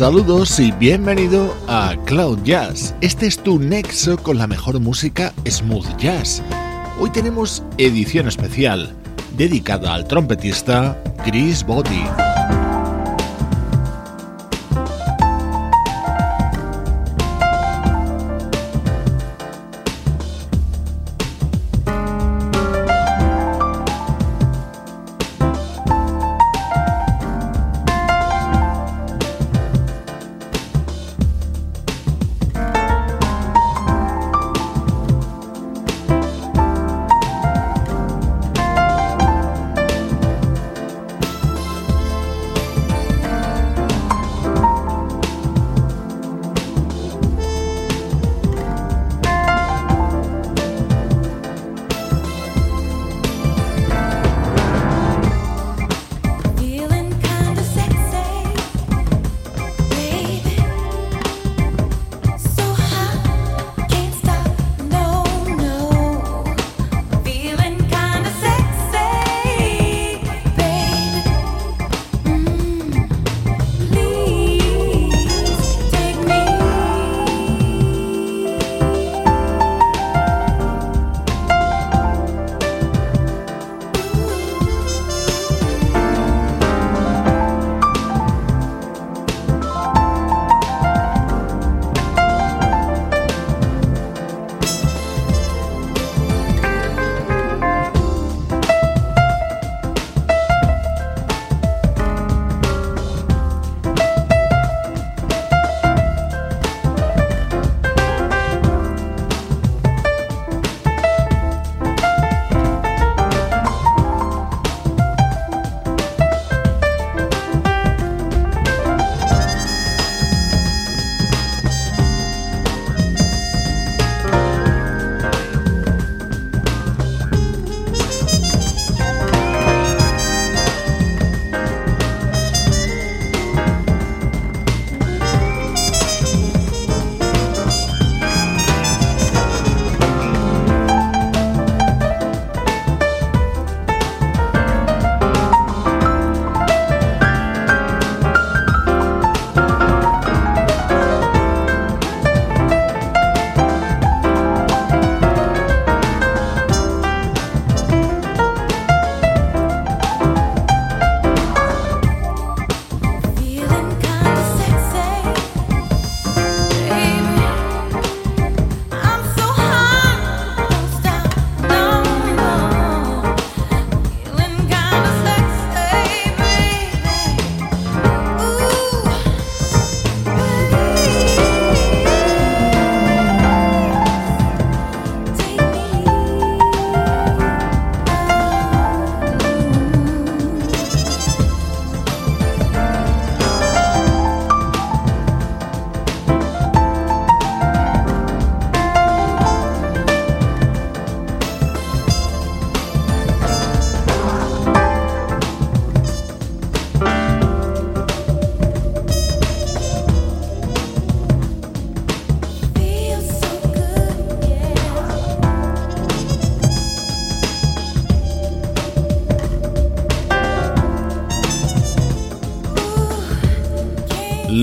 Saludos y bienvenido a Cloud Jazz. Este es tu nexo con la mejor música smooth jazz. Hoy tenemos edición especial dedicada al trompetista Chris Body.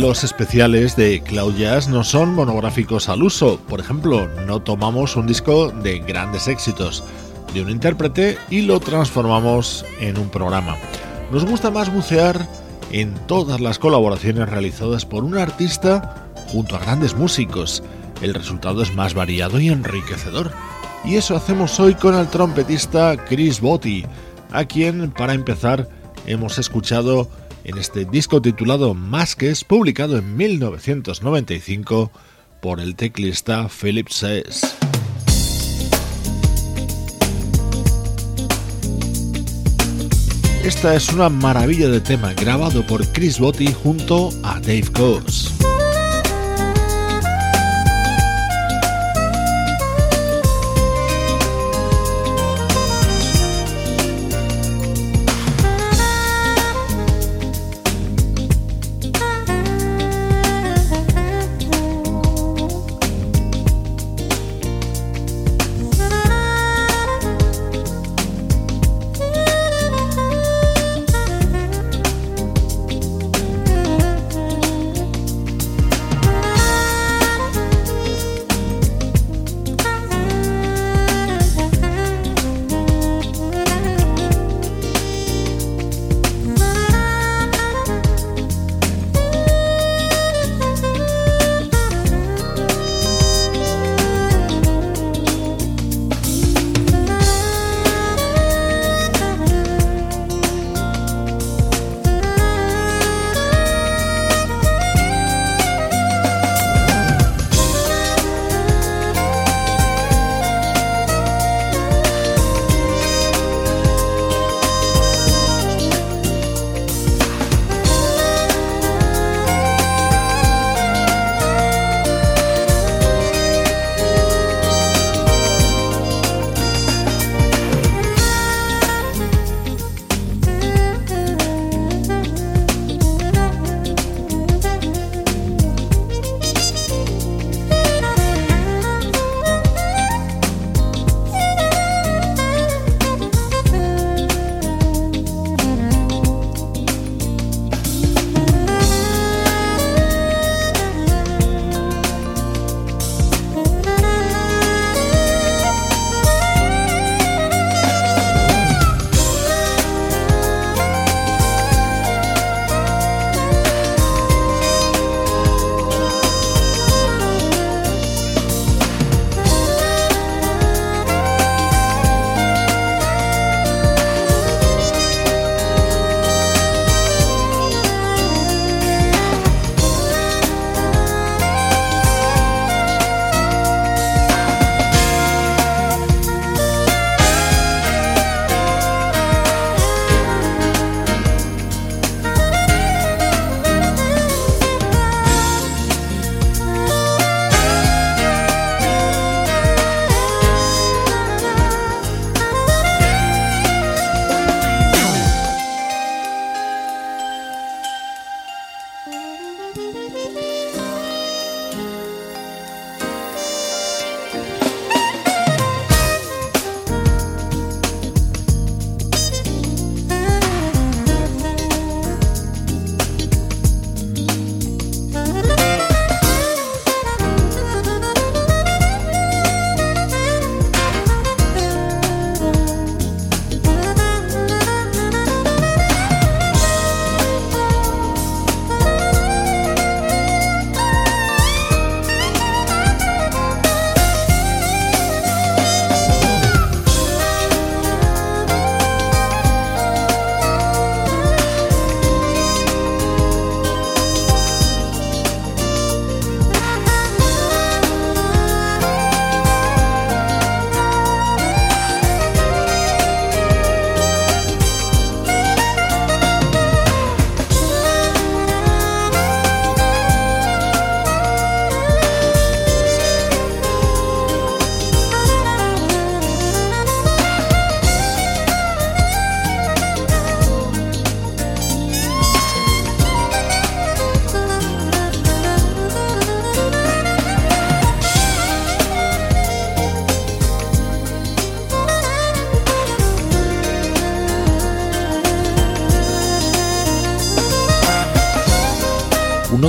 Los especiales de Cloud Jazz no son monográficos al uso. Por ejemplo, no tomamos un disco de grandes éxitos de un intérprete y lo transformamos en un programa. Nos gusta más bucear en todas las colaboraciones realizadas por un artista junto a grandes músicos. El resultado es más variado y enriquecedor. Y eso hacemos hoy con el trompetista Chris Botti, a quien, para empezar, hemos escuchado en este disco titulado Masques, publicado en 1995 por el teclista Philip Says. Esta es una maravilla de tema grabado por Chris Botti junto a Dave Coase.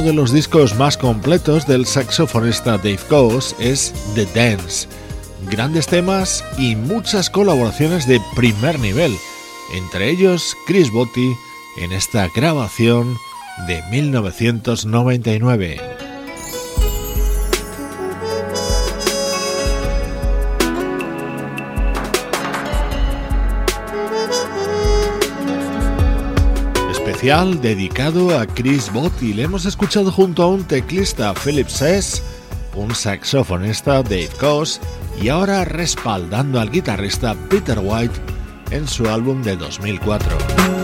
De los discos más completos del saxofonista Dave Coase es The Dance. Grandes temas y muchas colaboraciones de primer nivel, entre ellos Chris Botti en esta grabación de 1999. Dedicado a Chris Botti. Le hemos escuchado junto a un teclista Philip Sess, un saxofonista Dave Koss y ahora respaldando al guitarrista Peter White en su álbum de 2004.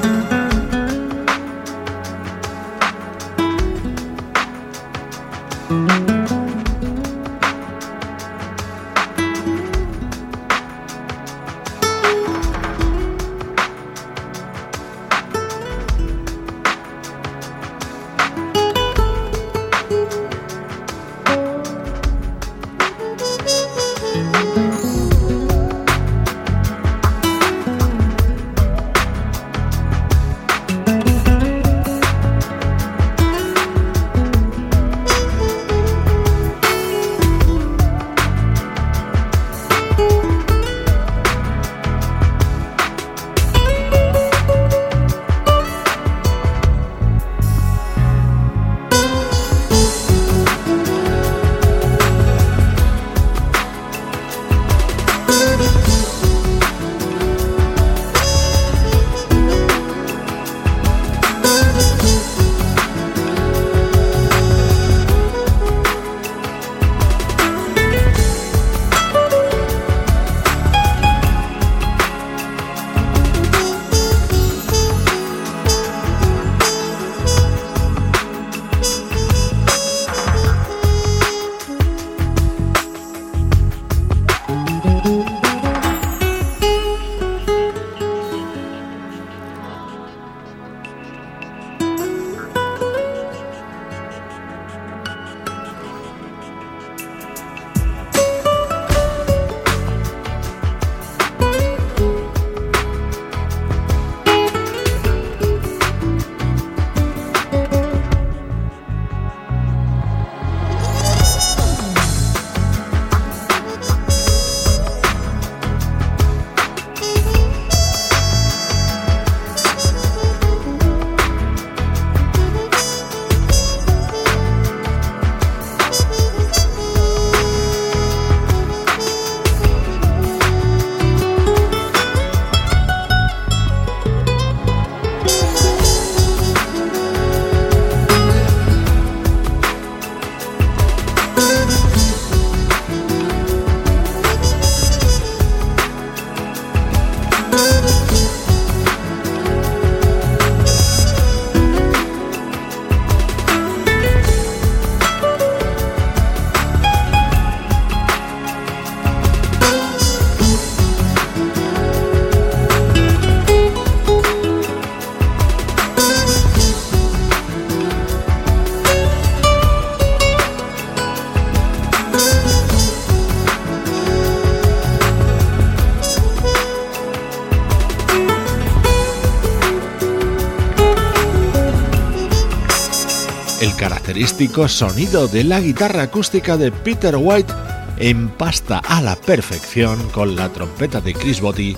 Sonido de la guitarra acústica de Peter White empasta a la perfección con la trompeta de Chris Botti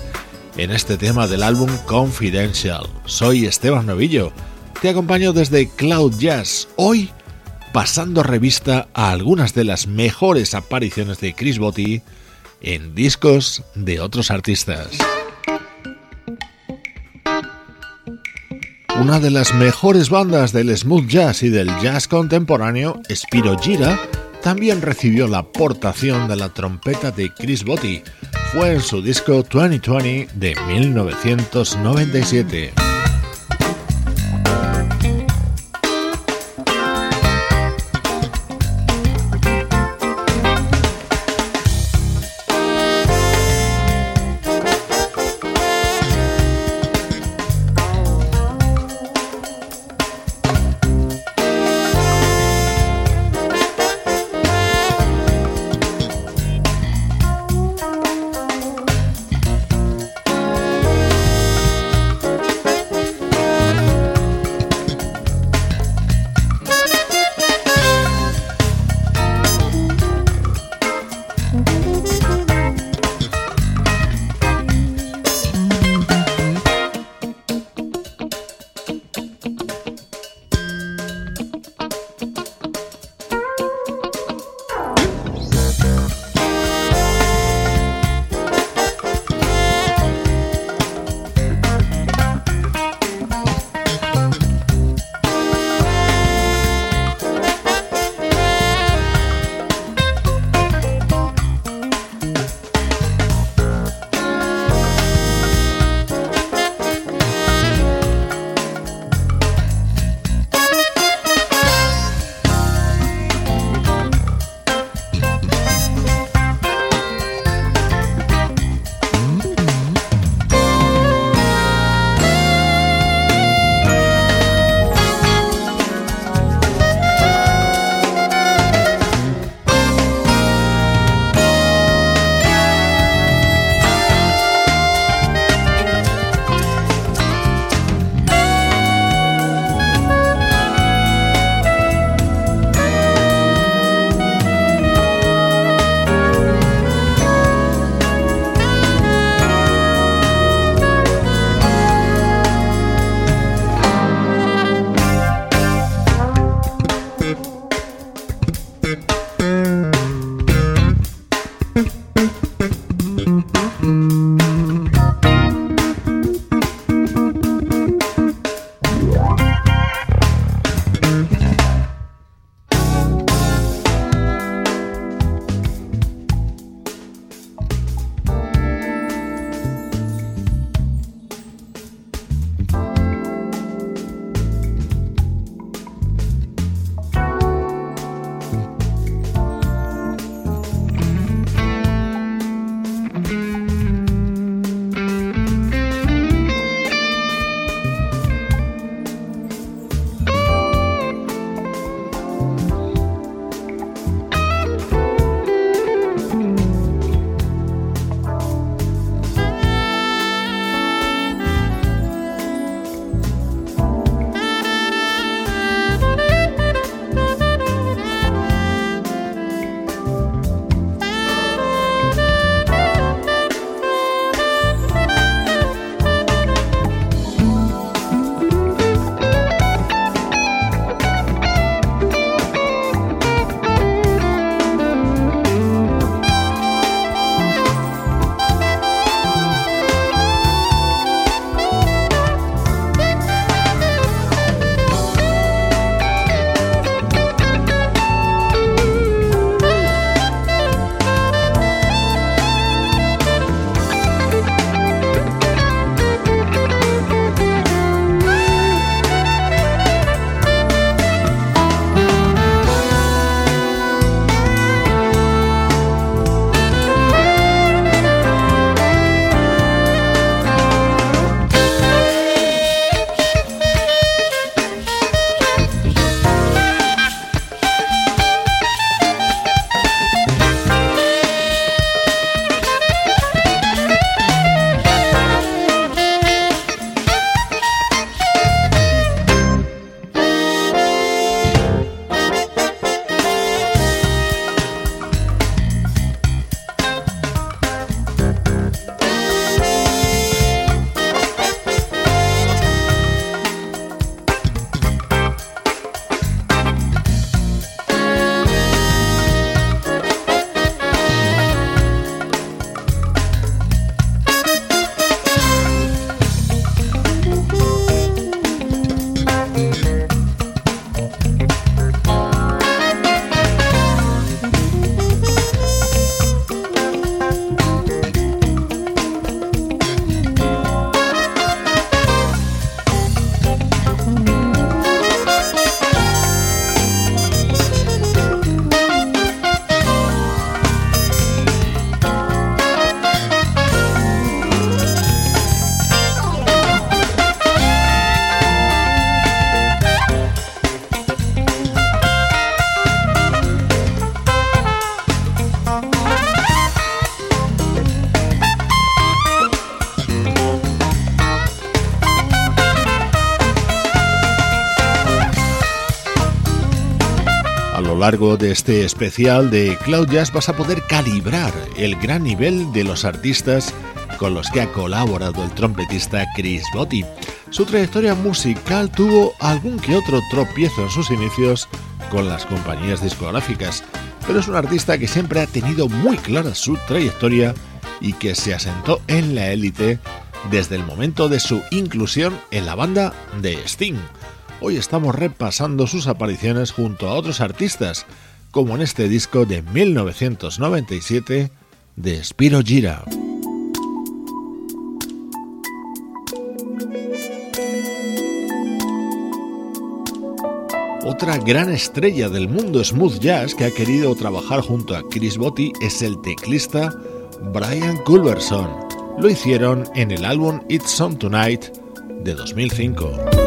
en este tema del álbum Confidential. Soy Esteban Novillo, te acompaño desde Cloud Jazz, hoy pasando revista a algunas de las mejores apariciones de Chris Botti en discos de otros artistas. Una de las mejores bandas del smooth jazz y del jazz contemporáneo, Spiro Gira, también recibió la aportación de la trompeta de Chris Botti. Fue en su disco 2020 de 1997. Largo de este especial de Cloud Jazz vas a poder calibrar el gran nivel de los artistas con los que ha colaborado el trompetista Chris Botti. Su trayectoria musical tuvo algún que otro tropiezo en sus inicios con las compañías discográficas, pero es un artista que siempre ha tenido muy clara su trayectoria y que se asentó en la élite desde el momento de su inclusión en la banda de Sting. Hoy estamos repasando sus apariciones junto a otros artistas, como en este disco de 1997 de Spiro Gira. Otra gran estrella del mundo smooth jazz que ha querido trabajar junto a Chris Botti es el teclista Brian Culverson. Lo hicieron en el álbum It's On Tonight de 2005.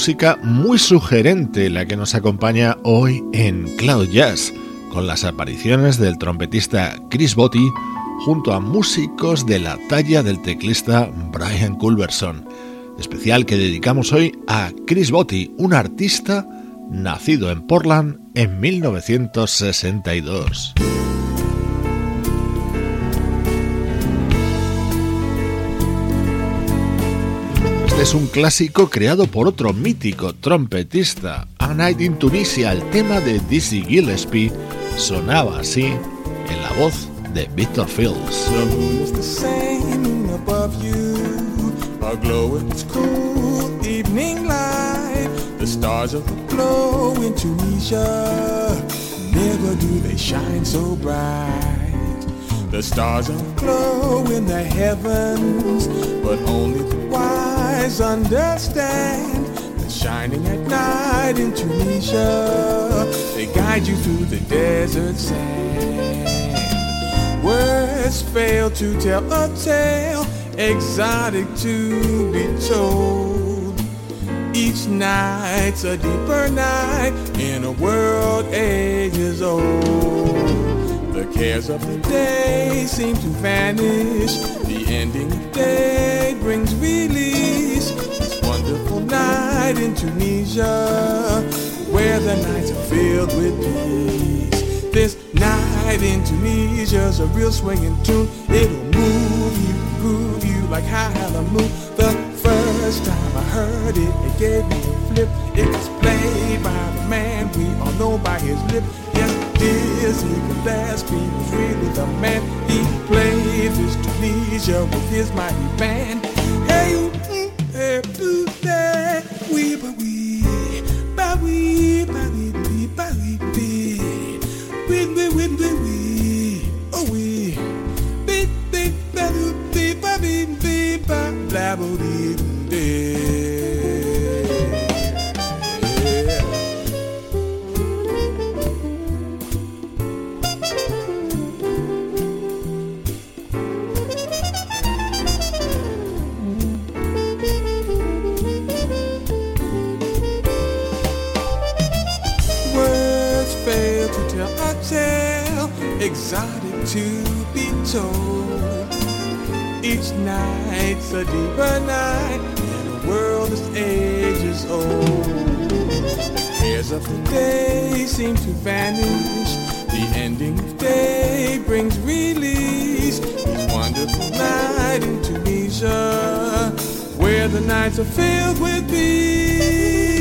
Música muy sugerente la que nos acompaña hoy en Cloud Jazz, con las apariciones del trompetista Chris Botti junto a músicos de la talla del teclista Brian Culberson. Especial que dedicamos hoy a Chris Botti, un artista nacido en Portland en 1962. Es un clásico creado por otro mítico trompetista, A Night in Tunisia. El tema de Dizzy Gillespie sonaba así en la voz de Victor Fields. Never do they shine so bright. The stars are glow in the heavens, but only the wise understand that shining at night in Tunisia, they guide you through the desert sand. Words fail to tell a tale exotic to be told. Each night's a deeper night in a world ages old. The cares of the day seem to vanish. Ending day brings release. This wonderful night in Tunisia, where the nights are filled with peace. This night in Tunisia's a real swinging tune. It'll move you, groove you like high hallelujah. The first time I heard it, it gave me a flip. It was played by the man we all know by his lip. Yes, Dizzy Gillespie was really the man. He played his Tunisia with his mighty band. Told. Each night's a deeper night, and the world is ages old. Cares of the day seem to vanish. The ending of day brings release. Each wonderful night in Tunisia, where the nights are filled with peace.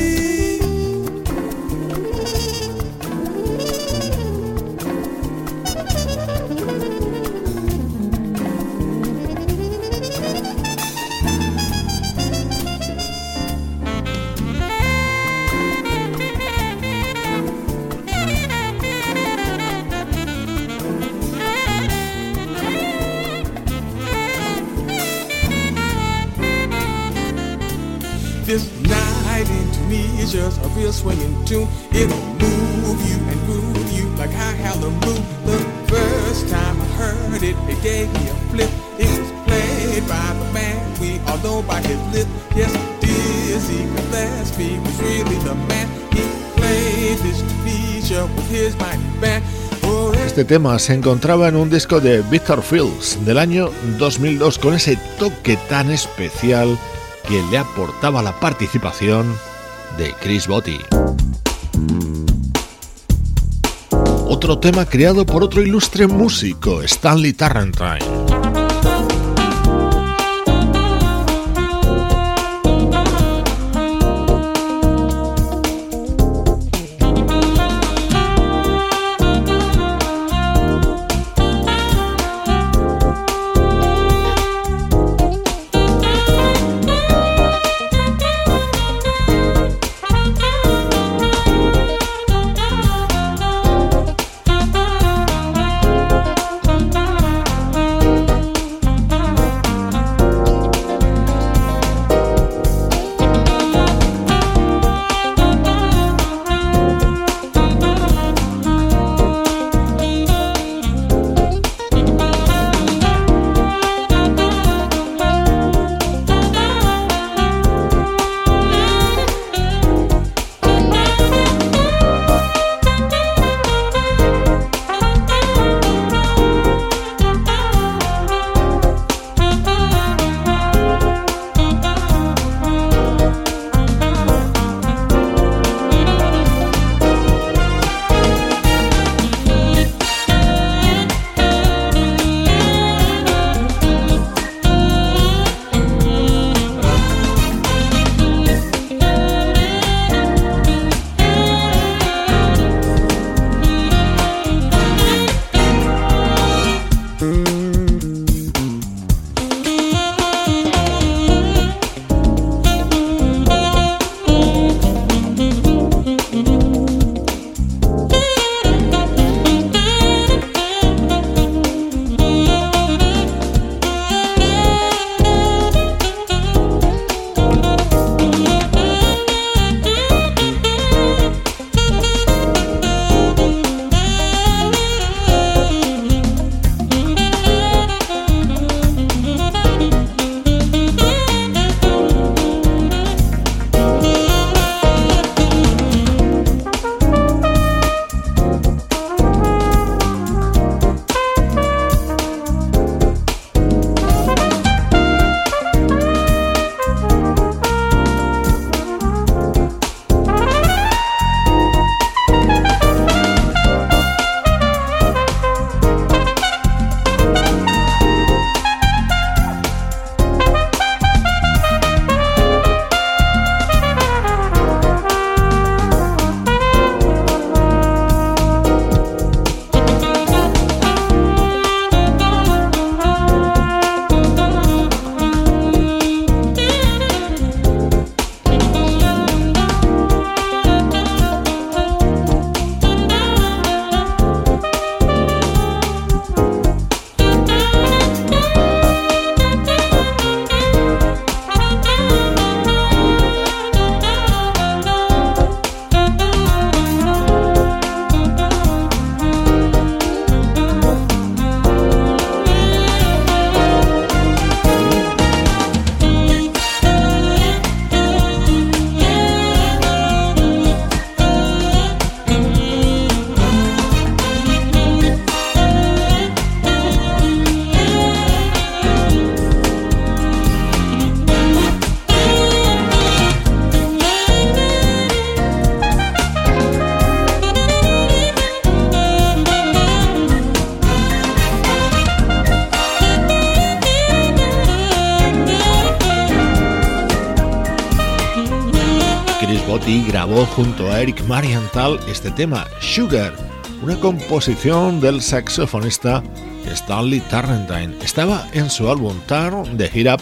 Just a real swinging tune. It'll move you and groove you like high hallelujah. The first time I heard it, it gave me a flip. It was played by the man we all know by his lip. Yes, Dizzy Gillespie was really the man. He played this feature with his mighty band. Este tema se encontraba en un disco de Victor Fields del año 2002 con ese toque tan especial que le aportaba la participación Chris Botti. Otro tema creado por otro ilustre músico, Stanley Tarrantine. Eric Marienthal este tema, Sugar, una composición del saxofonista Stanley Turrentine. Estaba en su álbum Turn de Hit Up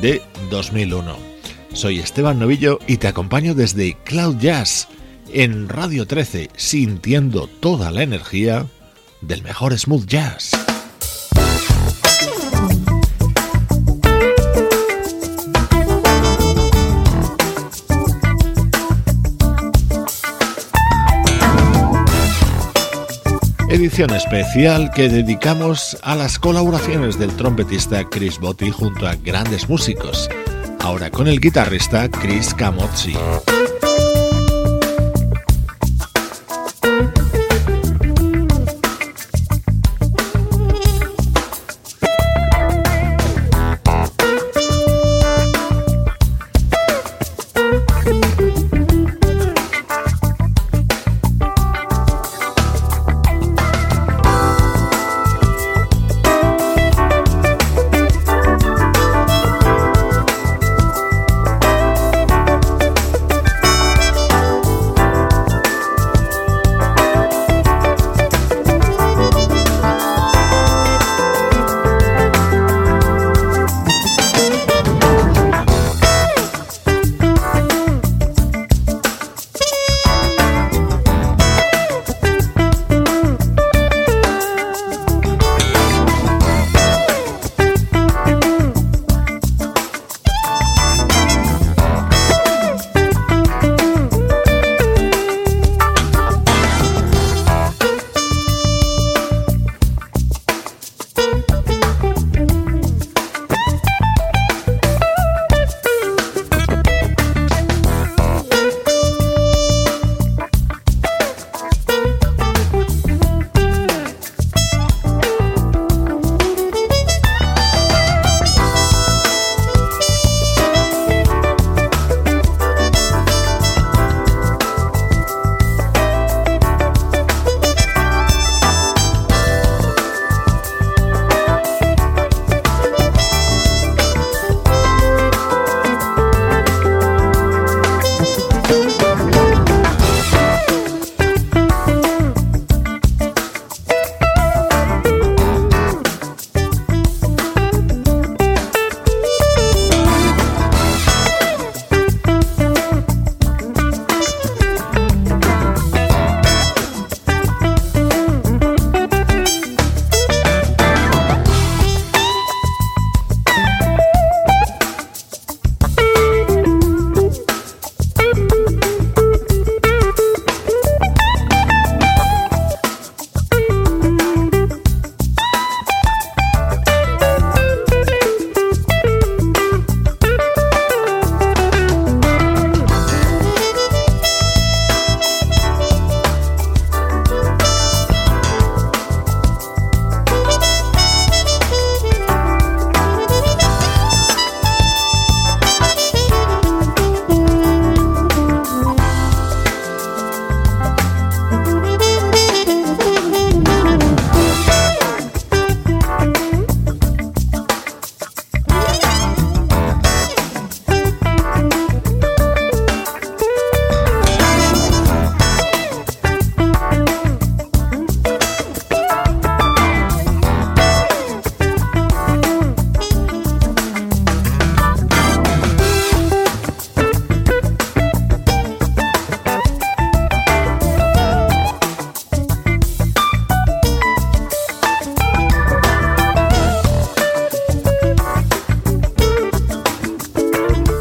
de 2001. Soy Esteban Novillo y te acompaño desde Cloud Jazz en Radio 13, sintiendo toda la energía del mejor smooth jazz. Edición especial que dedicamos a las colaboraciones del trompetista Chris Botti junto a grandes músicos, ahora con el guitarrista Chris Camozzi.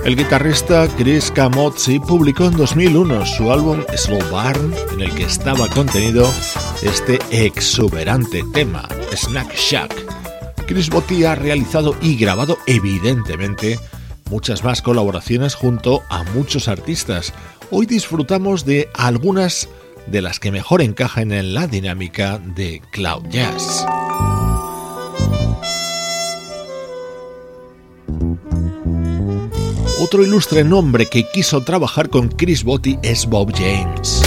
El guitarrista Chris Camozzi publicó en 2001 su álbum Slow Barn, en el que estaba contenido este exuberante tema, Snack Shack. Chris Botti ha realizado y grabado evidentemente muchas más colaboraciones junto a muchos artistas. Hoy disfrutamos de algunas de las que mejor encajan en la dinámica de Cloud Jazz. Otro ilustre nombre que quiso trabajar con Chris Botti es Bob James.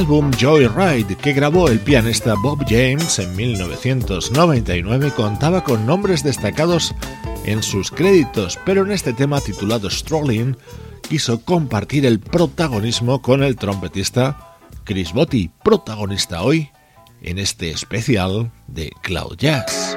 Álbum Joyride que grabó el pianista Bob James en 1999 contaba con nombres destacados en sus créditos, pero en este tema titulado Strolling quiso compartir el protagonismo con el trompetista Chris Botti, protagonista hoy en este especial de Cloud Jazz.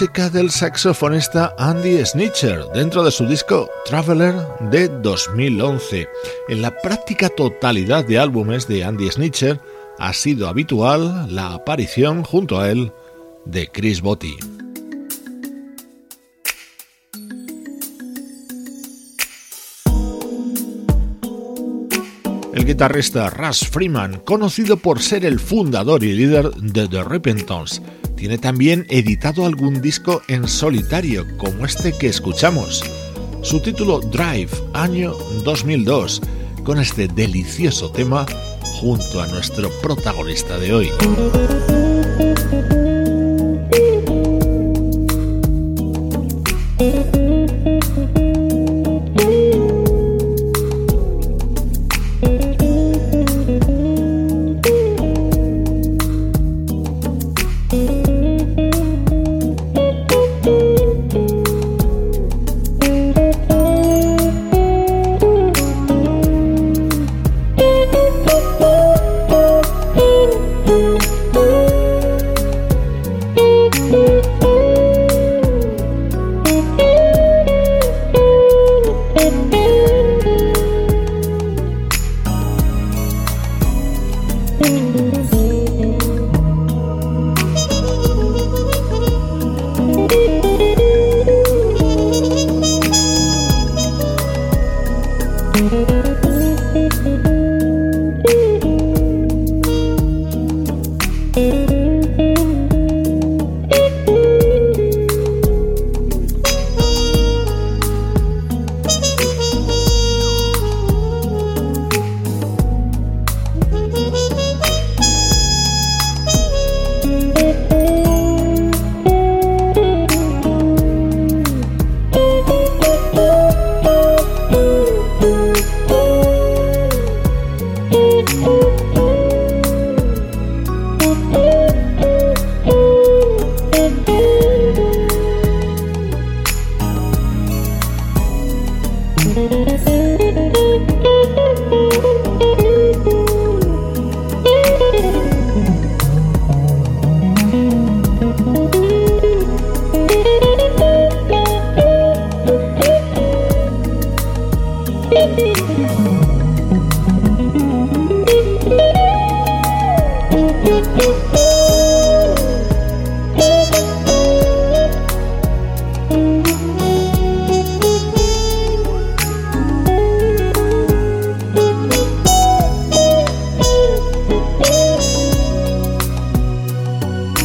Música del saxofonista Andy Snitcher dentro de su disco Traveler de 2011. En la práctica totalidad de álbumes de Andy Snitcher ha sido habitual la aparición junto a él de Chris Botti. El guitarrista Russ Freeman, conocido por ser el fundador y líder de The Repentance, tiene también editado algún disco en solitario, como este que escuchamos. Su título Drive, año 2002, con este delicioso tema junto a nuestro protagonista de hoy.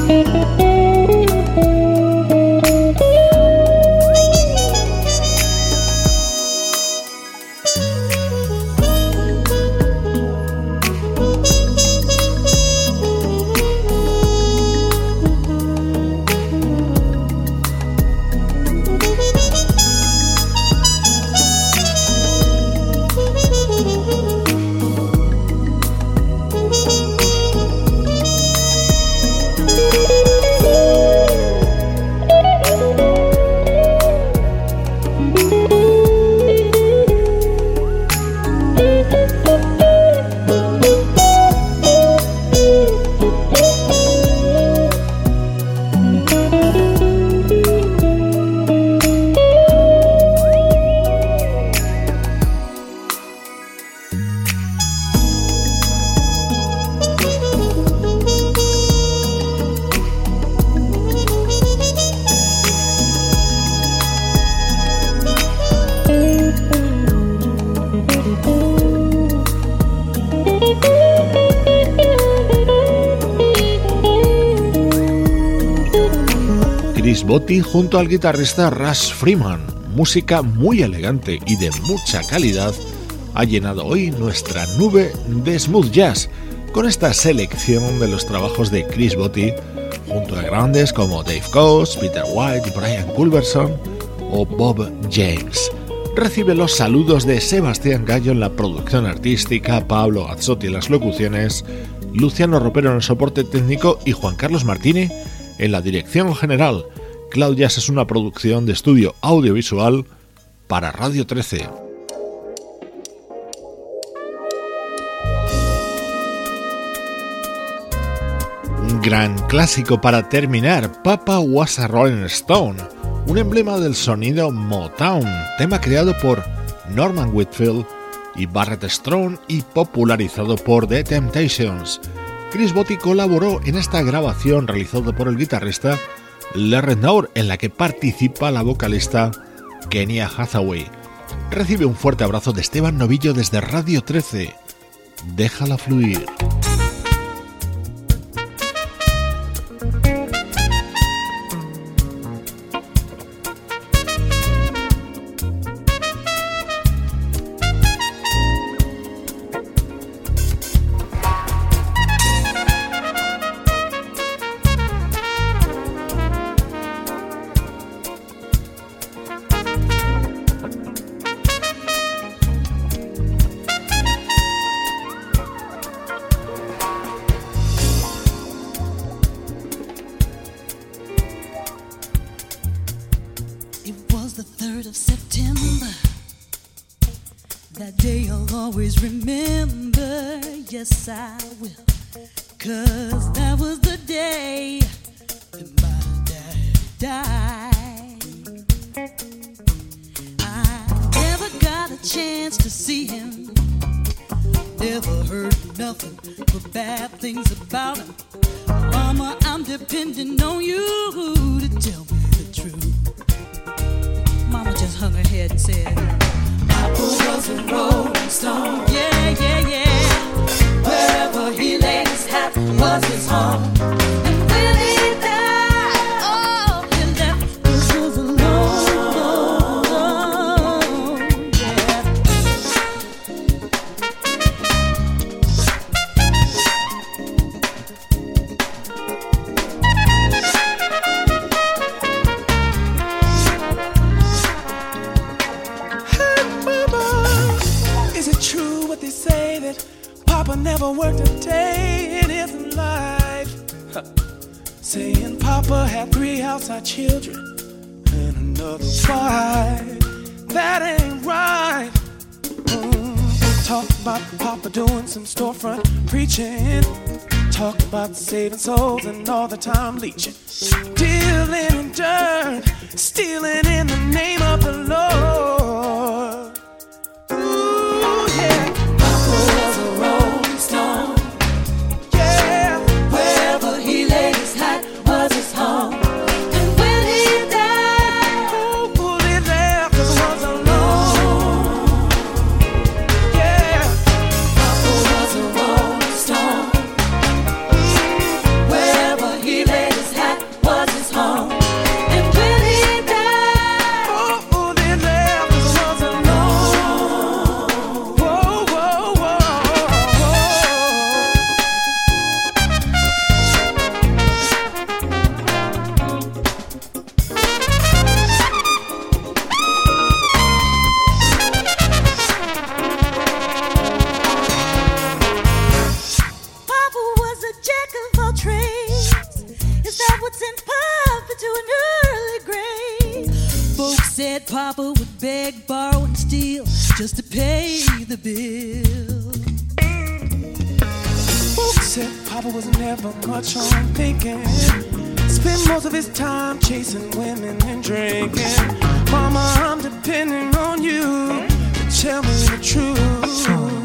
Música junto al guitarrista Russ Freeman. Música muy elegante y de mucha calidad ha llenado hoy nuestra nube de smooth jazz con esta selección de los trabajos de Chris Botti junto a grandes como Dave Coase, Peter White, Brian Culberson o Bob James. Recibe los saludos de Sebastián Gallo en la producción artística, Pablo Gazzotti en las locuciones, Luciano Ropero en el soporte técnico y Juan Carlos Martini en la dirección general. Claudias es una producción de estudio audiovisual para Radio 13. gran clásico para terminar, Papa Was a Rolling Stone, un emblema del sonido Motown, tema creado por Norman Whitfield y Barrett Strong y popularizado por The Temptations. Chris Botti colaboró en esta grabación realizada por el guitarrista Larry Naur, en la que participa la vocalista Kenya Hathaway. Recibe un fuerte abrazo de Esteban Novillo desde Radio 13. Déjala fluir. was his home. said Papa would beg, borrow, and steal just to pay the bill. Folks said Papa was never much on thinking. Spent most of his time chasing women and drinking. Mama, I'm depending on you to tell me the truth.